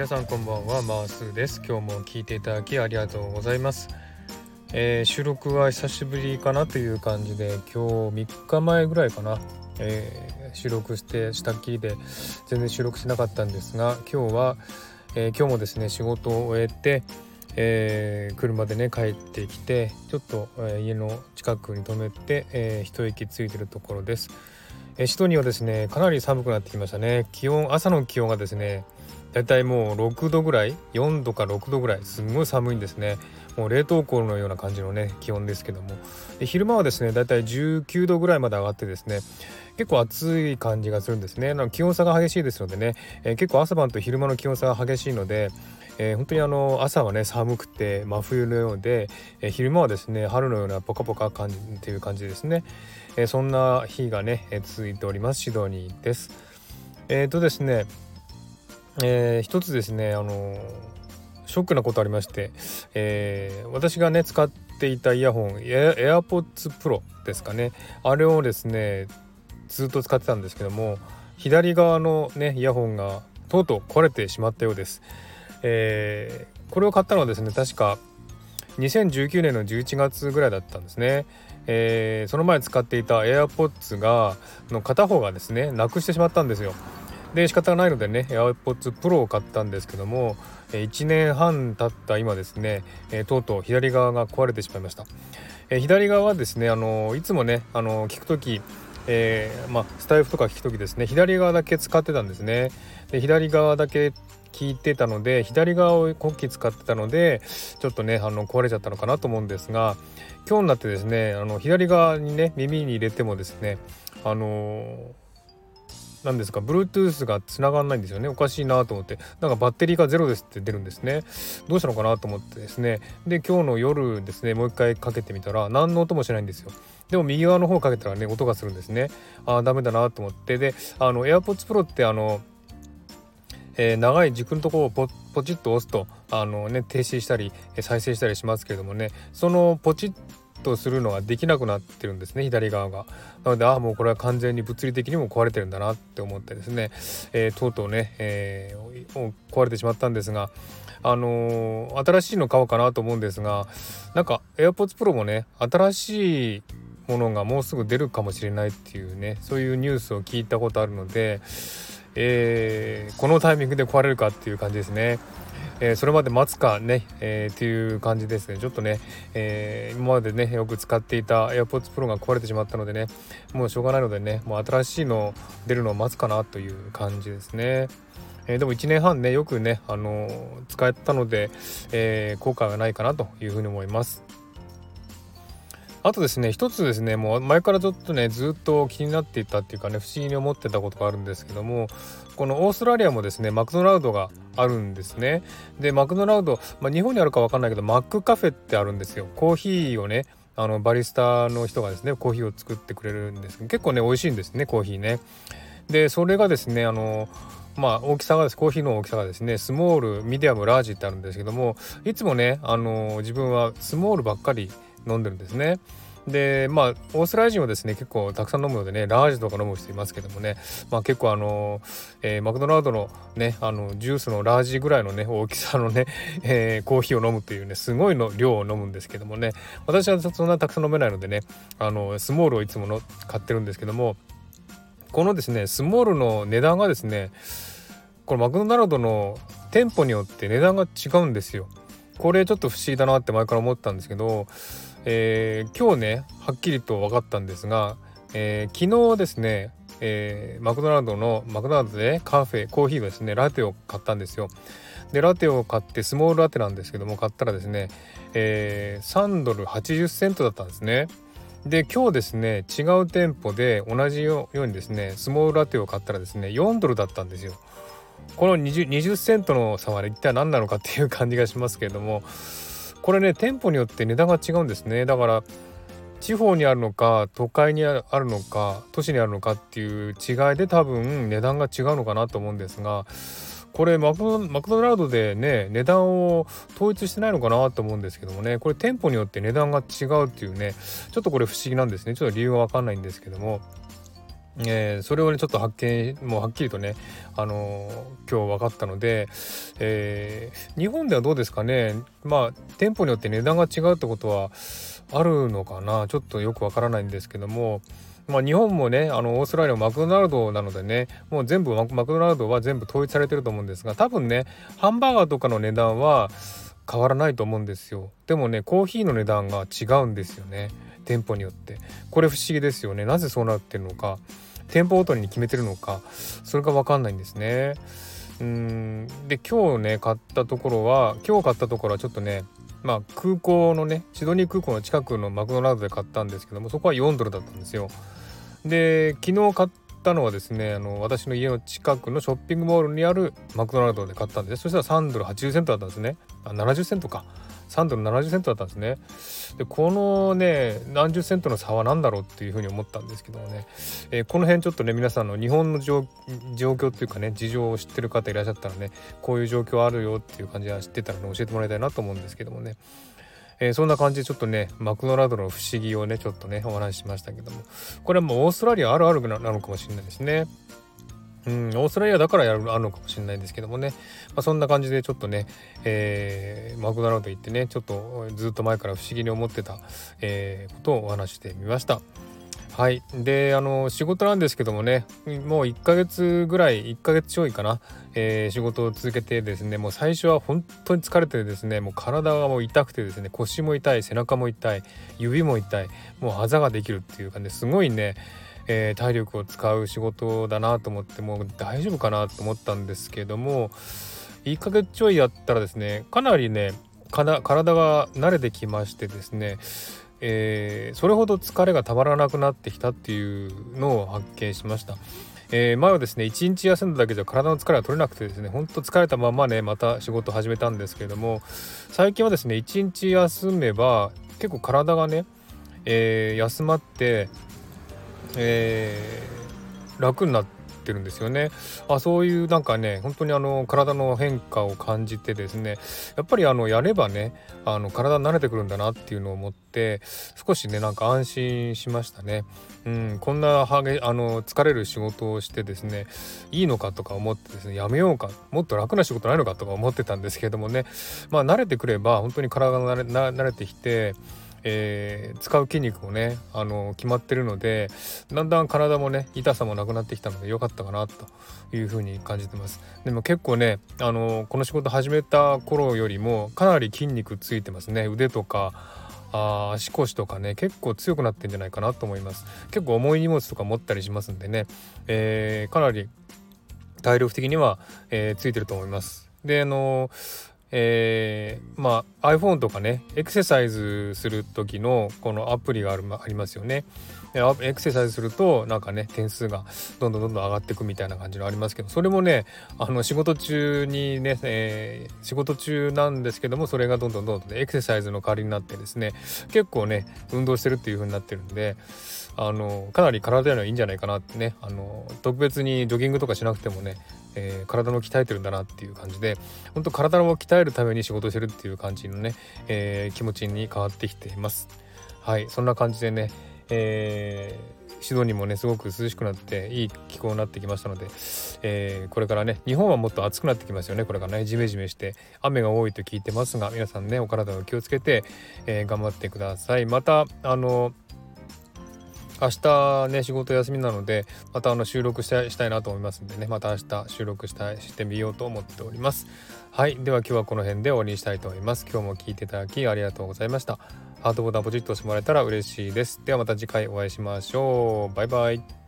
皆さんこんばんはマースです。今日も聞いていただきありがとうございます、えー、収録は久しぶりかなという感じで今日3日前ぐらいかな、えー、収録してしたっきりで全然収録しなかったんですが今日は、えー、今日もですね仕事を終えてえー、車でね帰ってきてちょっと、えー、家の近くに止めて、えー、一息ついてるところです、えシドニーはですねかなり寒くなってきましたね。気温朝の気温がですねだいたいもう6度ぐらい4度か6度ぐらいすんごい寒いんですね。もう冷凍庫のような感じのね気温ですけども。で昼間はですねだいたい19度ぐらいまで上がってですね結構暑い感じがするんですね。気温差が激しいですのでね、えー、結構朝晩と昼間の気温差が激しいのでえー、本当にあの朝はね寒くて真冬のようで、えー、昼間はですね春のようなポカポカ感じっていう感じですね、え、そんな日がね、え続いております。シドニーです。えっ、とですねえー、一つですねあのショックなことありまして、えー、私がね使っていたイヤホン AirPods Pro ですかね。あれをですねずっと使ってたんですけども左側のねイヤホンがとうとう壊れてしまったようです、えー、これを買ったのはですね確か2019年の11月ぐらいだったんですね、えー、その前使っていた AirPods がの片方がですねなくしてしまったんですよ。で仕方がないのでね AirPods Pro を買ったんですけども1年半経った今ですねとうとう左側が壊れてしまいました。左側はですねあのいつもねあの聞く時えー、ま、スタイフとか聞く時ですね左側だけ使ってたんですね。で左側だけ聞いてたので左側を今期使ってたのでちょっとねあの壊れちゃったのかなと思うんですが今日になってですねあの左側にね耳に入れてもですねあの何ですか Bluetooth が繋がんないんですよね。おかしいなと思って。なんかバッテリーがゼロですって出るんですね。どうしたのかなと思ってですね。で今日の夜ですねもう一回かけてみたら何の音もしないんですよ。でも右側の方かけたらね音がするんですね。ああダメだなと思って。であの AirPods Pro ってあのえー、長い軸のところをポポチッと押すとあの、ね、停止したり再生したりしますけれどもね。そのポチッとするのができなくなってるんですね左側が。なのでああもうこれは完全に物理的にも壊れてるんだなって思ってですね、えー、とうとうね、えー、壊れてしまったんですがあのー、新しいの買おうかなと思うんですがなんか AirPods Pro もね新しいものがもうすぐ出るかもしれないっていうねそういうニュースを聞いたことあるので、えー、このタイミングで壊れるかっていう感じですね。えー、それまで待つかね、えー、っていう感じですねちょっとね、えー、今までねよく使っていた AirPods Pro が壊れてしまったのでねもうしょうがないのでねもう新しいの出るのを待つかなという感じですね。え、でも1年半ねよくね、あの、使えたので、えー、効果がないかなというふうに思います。あとですね一つですねもう前からちょっとねずっと気になっていたっていうかね不思議に思ってたことがあるんですけどもこのオーストラリアもですねマクドナルドがあるんですね。でマクドナルド、まあ、日本にあるか分かんないけどマックカフェってあるんですよ。コーヒーをねあのバリスタの人がですねコーヒーを作ってくれるんですけど結構ね美味しいんですねコーヒーね。でそれがですねあのまあ大きさがです。コーヒーの大きさがですねスモールミディアムラージってあるんですけどもいつもねあの自分はスモールばっかり飲んでるんですね。でまあオーストラリア人はですね結構たくさん飲むのでねラージとか飲む人いますけどもねまあ結構あの、えー、マクドナルドのねあのジュースのラージぐらいのね大きさのね、えー、コーヒーを飲むというねすごいの量を飲むんですけどもね私はそんなたくさん飲めないのでねあのスモールをいつもの買ってるんですけどもこのですねスモールの値段がですねこのマクドナルドの店舗によって値段が違うんですよ。これちょっと不思議だなって前から思ったんですけど、えー、今日ねはっきりと分かったんですが、えー、昨日ですね、えー、マクドナルドのマクドナルドでカフェコーヒーですねラテを買ったんですよ。でラテを買ってスモールラテなんですけども買ったらですね、えー、3ドル80セントだったんですね。で今日ですね違う店舗で同じようにですねスモールラテを買ったらですね4ドルだったんですよ。この 20, 20セントの差は一体何なのかっていう感じがしますけれどもこれね店舗によって値段が違うんですね。だから地方にあるのか都会にあるのか都市にあるのかっていう違いで多分値段が違うのかなと思うんですがこれマクドナルドでね値段を統一してないのかなと思うんですけどもねこれ店舗によって値段が違うっていうねちょっとこれ不思議なんですね。ちょっと理由は分かんないんですけども。えー、それをねちょっと発見もうはっきりとね、あのー、今日分かったので、えー、日本ではどうですかね。まあ店舗によって値段が違うってことはあるのかな。ちょっとよくわからないんですけども。まあ、日本もねあのオーストラリアもマクドナルドなのでねもう全部マクドナルドは全部統一されてると思うんですが多分ねハンバーガーとかの値段は変わらないと思うんですよ。でもねコーヒーの値段が違うんですよね。店舗によって。これ不思議ですよね。なぜそうなってるのか。店舗ごとに決めてるのかそれが分かんないんですね。うん。で今日ね買ったところは今日買ったところはちょっとねまあ空港のねシドニー空港の近くのマクドナルドで買ったんですけどもそこは4ドルだったんですよ。で昨日買ったのはですねあの私の家の近くのショッピングモールにあるマクドナルドで買ったんですそしたら3ドル80セントだったんですね。あ70セントか。3ドル70セントだったんですね。でこのね何十セントの差は何だろうっていうふうに思ったんですけどもね、えー、この辺ちょっとね皆さんの日本の状況っていうかね事情を知ってる方いらっしゃったらねこういう状況あるよっていう感じは知ってたらね教えてもらいたいなと思うんですけどもね。えー、そんな感じでちょっとねマクドナルドの不思議をねちょっとねお話ししましたけどもこれはもうオーストラリアあるあるなのかもしれないですね。うん、オーストラリアだからやるあるのかもしれないんですけどもね、まあ、そんな感じでちょっとね、えー、マクドナルド行ってねちょっとずっと前から不思議に思ってた、えー、ことをお話してみました。はい。であの仕事なんですけどもねもう1ヶ月ぐらい1ヶ月ちょいかな、えー、仕事を続けてですねもう最初は本当に疲れてですねもう体がもう痛くてですね腰も痛い背中も痛い指も痛いもうあざができるっていうかねすごいねえー、体力を使う仕事だなと思ってもう大丈夫かなと思ったんですけども1ヶ月ちょいやったらですねかなりね体が慣れてきましてですねえー、それほど疲れがたまらなくなってきたっていうのを発見しました。えー、前はですね1日休んだだけじゃ体の疲れが取れなくてですねほんと疲れたままねまた仕事始めたんですけれども最近はですね1日休めば結構体がね、えー、休まって、えー、楽になってってるんですよね。あそういうなんかね本当にあの体の変化を感じてですねやっぱりあのやればねあの体慣れてくるんだなっていうのを思って少しねなんか安心しましたね。うん、こんなはげあの疲れる仕事をしてですねいいのかとか思ってですねやめようかもっと楽な仕事ないのかとか思ってたんですけどもねまあ慣れてくれば本当に体が慣れ慣れてきてえー、使う筋肉もねあの決まってるのでだんだん体もね痛さもなくなってきたので良かったかなというふうに感じてます。でも結構ねあのこの仕事始めた頃よりもかなり筋肉ついてますね。腕とかあ足腰とかね結構強くなってんじゃないかなと思います。結構重い荷物とか持ったりしますんでね、えー、かなり体力的には、えー、ついてると思います。であのえー、まあ iPhone とかねエクササイズする時のこのアプリがあるありますよね。エクササイズするとなんかね点数がどんどんどんどん上がっていくみたいな感じのありますけどそれもねあの仕事中にね、えー、仕事中なんですけどもそれがどんどんどんどんエクササイズの代わりになってですね結構ね運動してるっていう風になってるんであのかなり体にはいいんじゃないかなってねあの特別にジョギングとかしなくてもねえー、体も鍛えてるんだなっていう感じで本当体を鍛えるために仕事してるっていう感じのね、えー、気持ちに変わってきています。はいそんな感じでね、えー、シドニーもねすごく涼しくなっていい気候になってきましたので、えー、これからね日本はもっと暑くなってきますよねこれからねジメジメして雨が多いと聞いてますが皆さんねお体を気をつけて、え、頑張ってください。またあの明日ね仕事休みなのでまたあの収録したいしたいなと思いますんでねまた明日収録したいしてみようと思っております。はいでは今日はこの辺で終わりにしたいと思います。今日も聴いていただきありがとうございました。ハートボタンポチッと押してもらえたら嬉しいです。ではまた次回お会いしましょう。バイバイ。